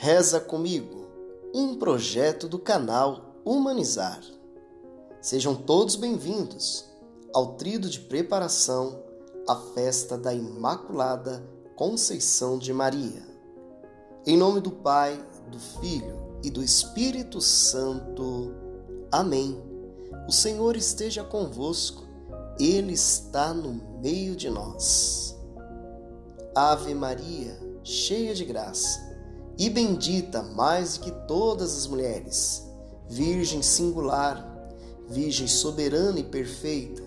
Reza comigo, um projeto do canal Humanizar. Sejam todos bem-vindos ao trido de preparação à festa da Imaculada Conceição de Maria. Em nome do Pai, do Filho e do Espírito Santo. Amém. O Senhor esteja convosco, Ele está no meio de nós. Ave Maria, cheia de graça, e bendita mais que todas as mulheres, Virgem singular, Virgem soberana e perfeita,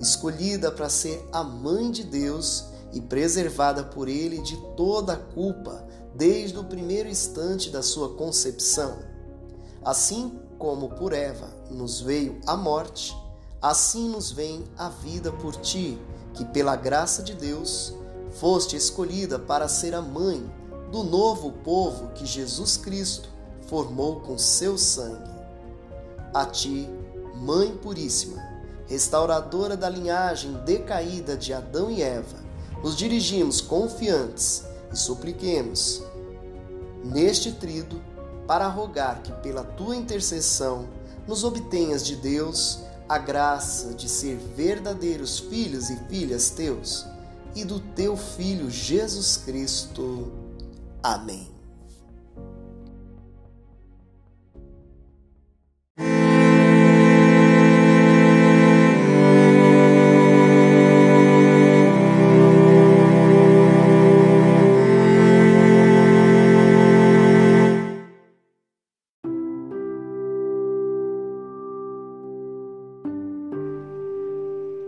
escolhida para ser a mãe de Deus e preservada por Ele de toda a culpa desde o primeiro instante da sua concepção. Assim como por Eva nos veio a morte, assim nos vem a vida por ti, que pela graça de Deus foste escolhida para ser a mãe do novo povo que Jesus Cristo formou com seu sangue. A ti, Mãe Puríssima, restauradora da linhagem decaída de Adão e Eva, nos dirigimos confiantes e supliquemos neste trido para rogar que pela tua intercessão nos obtenhas de Deus a graça de ser verdadeiros filhos e filhas teus e do teu filho Jesus Cristo. Amém.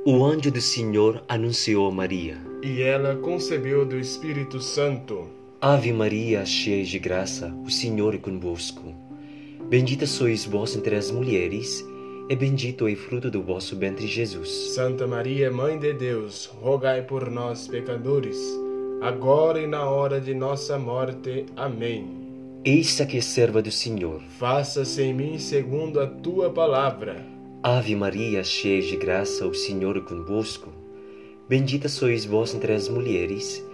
O anjo do Senhor anunciou a Maria. E ela concebeu do Espírito Santo. Ave Maria, cheia de graça, o Senhor é convosco. Bendita sois vós entre as mulheres, e bendito é o fruto do vosso ventre, Jesus. Santa Maria, Mãe de Deus, rogai por nós, pecadores, agora e na hora de nossa morte. Amém. Eis que é serva do Senhor. Faça-se em mim segundo a tua palavra. Ave Maria, cheia de graça, o Senhor é convosco. Bendita sois vós entre as mulheres, e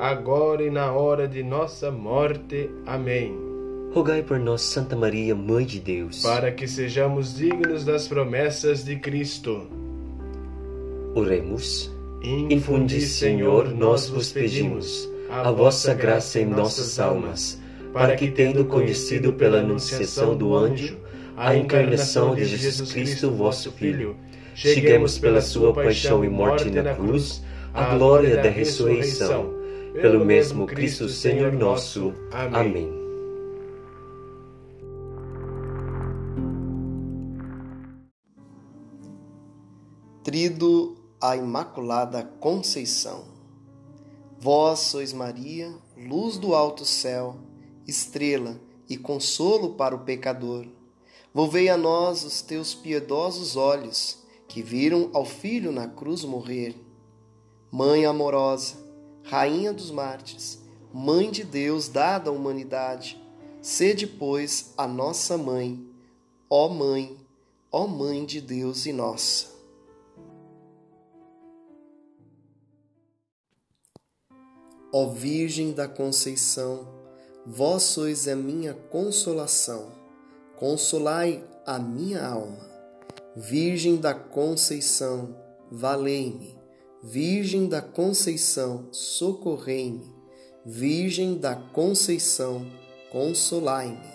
agora e na hora de nossa morte. Amém. Rogai por nós, Santa Maria, Mãe de Deus, Para que sejamos dignos das promessas de Cristo. Oremos. Infundi, Senhor, nós vos pedimos, a vossa graça em nossas almas, para que, tendo conhecido pela anunciação do anjo a encarnação de Jesus Cristo, vosso Filho, cheguemos pela sua paixão e morte na cruz à glória da ressurreição. Pelo mesmo Cristo, Senhor nosso. Amém. Trido a Imaculada Conceição. Vós sois Maria, luz do alto céu, estrela e consolo para o pecador. Volvei a nós os teus piedosos olhos, que viram ao Filho na cruz morrer. Mãe amorosa, Rainha dos mártires, Mãe de Deus dada à humanidade, sede, pois, a nossa mãe, ó Mãe, ó Mãe de Deus e nossa. Ó Virgem da Conceição, vós sois a minha consolação, consolai a minha alma. Virgem da Conceição, valei-me. Virgem da Conceição, socorrei-me. Virgem da Conceição, consolai-me.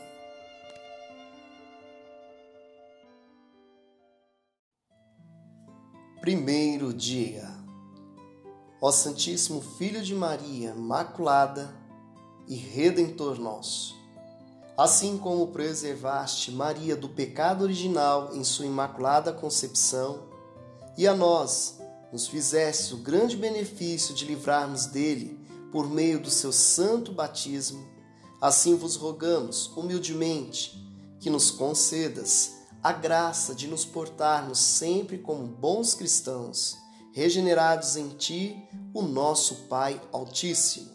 Primeiro dia. Ó Santíssimo Filho de Maria, Maculada e Redentor nosso, assim como preservaste Maria do pecado original em sua imaculada concepção, e a nós nos fizeste o grande benefício de livrarmos dele por meio do seu santo batismo, assim vos rogamos humildemente que nos concedas a graça de nos portarmos sempre como bons cristãos, regenerados em Ti, o nosso Pai Altíssimo.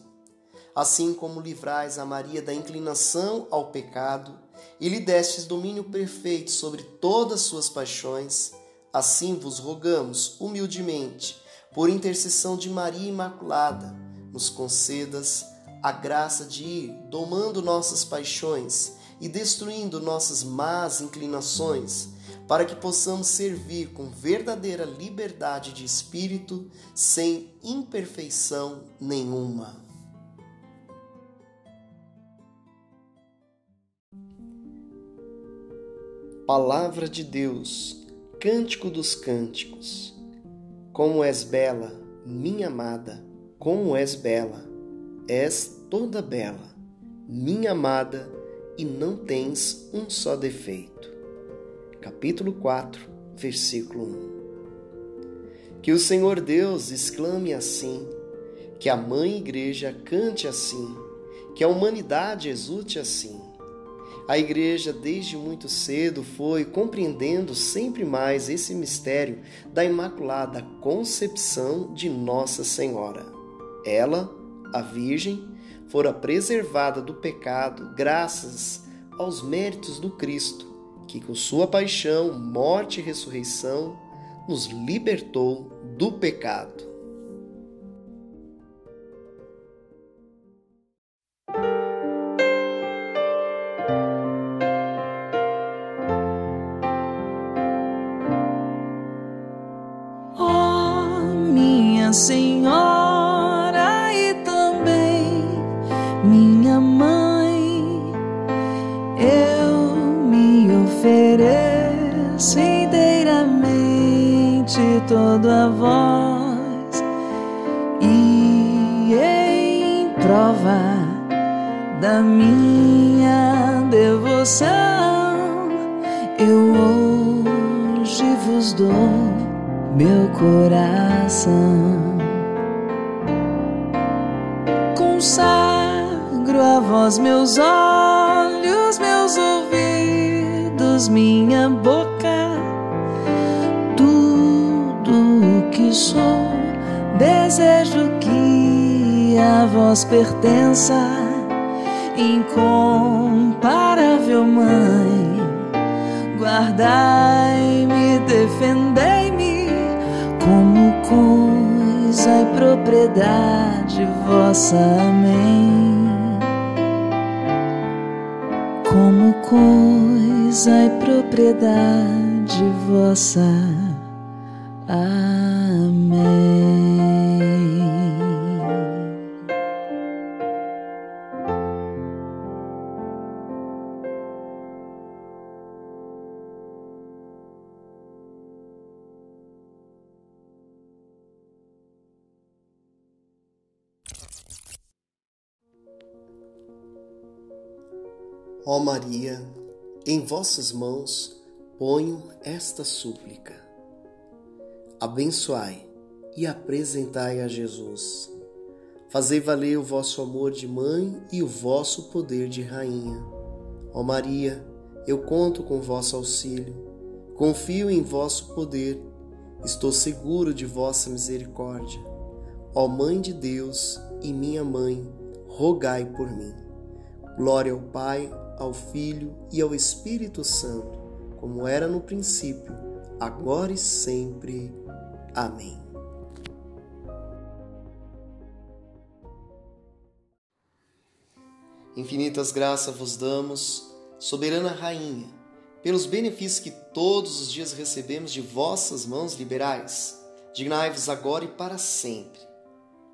Assim como livrais a Maria da inclinação ao pecado e lhe destes domínio perfeito sobre todas suas paixões, assim vos rogamos humildemente, por intercessão de Maria Imaculada, nos concedas a graça de ir domando nossas paixões e destruindo nossas más inclinações, para que possamos servir com verdadeira liberdade de espírito, sem imperfeição nenhuma. Palavra de Deus, Cântico dos Cânticos. Como és bela, minha amada, como és bela, és toda bela, minha amada e não tens um só defeito. Capítulo 4, versículo 1. Que o Senhor Deus exclame assim, que a Mãe Igreja cante assim, que a humanidade exulte assim. A Igreja, desde muito cedo, foi compreendendo sempre mais esse mistério da Imaculada Concepção de Nossa Senhora. Ela, a Virgem, fora preservada do pecado graças aos méritos do Cristo, que com sua paixão, morte e ressurreição nos libertou do pecado. Minha Senhora todo a voz e em prova da minha devoção eu hoje vos dou meu coração. Consagro a vós meus olhos meus ouvidos minha boca. Que sou, desejo que a vós pertença, incomparável Mãe. Guardai-me, defendei-me como coisa e propriedade vossa. Amém. Como coisa e propriedade vossa. Amém. Ó Maria, em vossas mãos ponho esta súplica abençoai e apresentai a Jesus. Fazei valer o vosso amor de mãe e o vosso poder de rainha. Ó Maria, eu conto com vosso auxílio, confio em vosso poder, estou seguro de vossa misericórdia. Ó Mãe de Deus e minha mãe, rogai por mim. Glória ao Pai, ao Filho e ao Espírito Santo, como era no princípio, agora e sempre. Amém. Infinitas graças vos damos, soberana Rainha, pelos benefícios que todos os dias recebemos de vossas mãos liberais. Dignai-vos agora e para sempre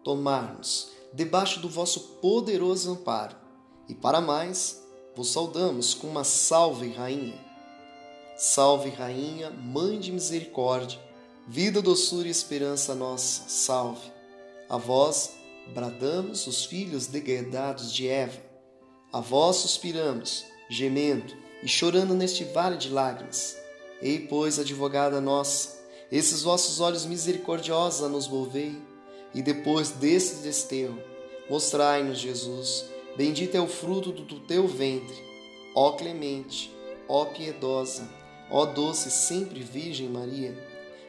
tomar-nos debaixo do vosso poderoso amparo. E para mais, vos saudamos com uma salve, Rainha. Salve, Rainha, Mãe de Misericórdia Vida, doçura e esperança nossa, salve. A vós bradamos os filhos degredados de Eva. A vós suspiramos, gemendo e chorando neste vale de lágrimas. Ei, pois, advogada nossa, esses vossos olhos misericordiosos a nos volvei, e depois desse desterro, mostrai-nos Jesus. Bendito é o fruto do teu ventre, ó clemente, ó piedosa, ó doce sempre Virgem Maria,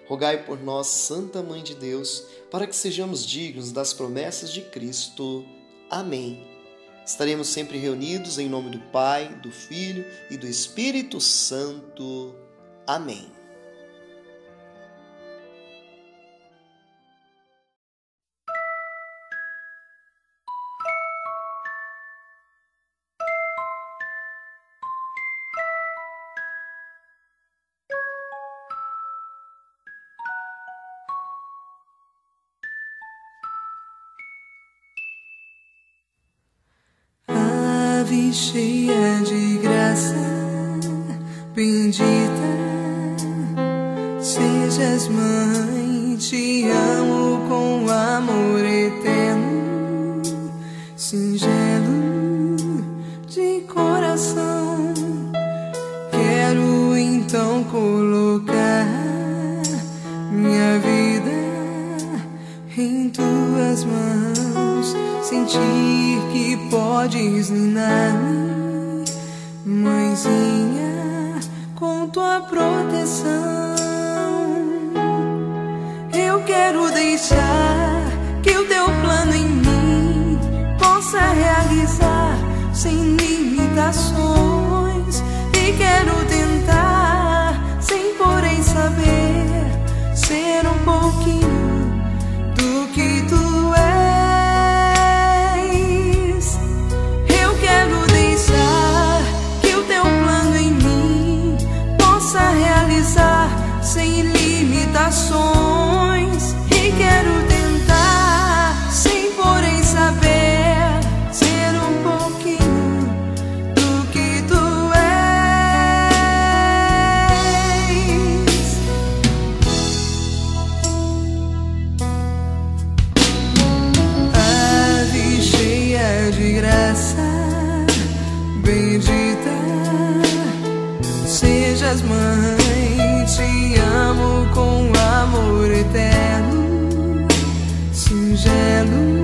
rogai por nós, Santa Mãe de Deus, para que sejamos dignos das promessas de Cristo. Amém. Estaremos sempre reunidos em nome do Pai, do Filho e do Espírito Santo. Amém. Cheia de graça, bendita sejas mãe, te amo com amor eterno, singelo de coração. Quero então colocar minha vida em tuas mãos, sentir que podes ninar-me, mãezinha, com tua proteção. Eu quero deixar que o teu plano em mim possa realizar sem limitações singelo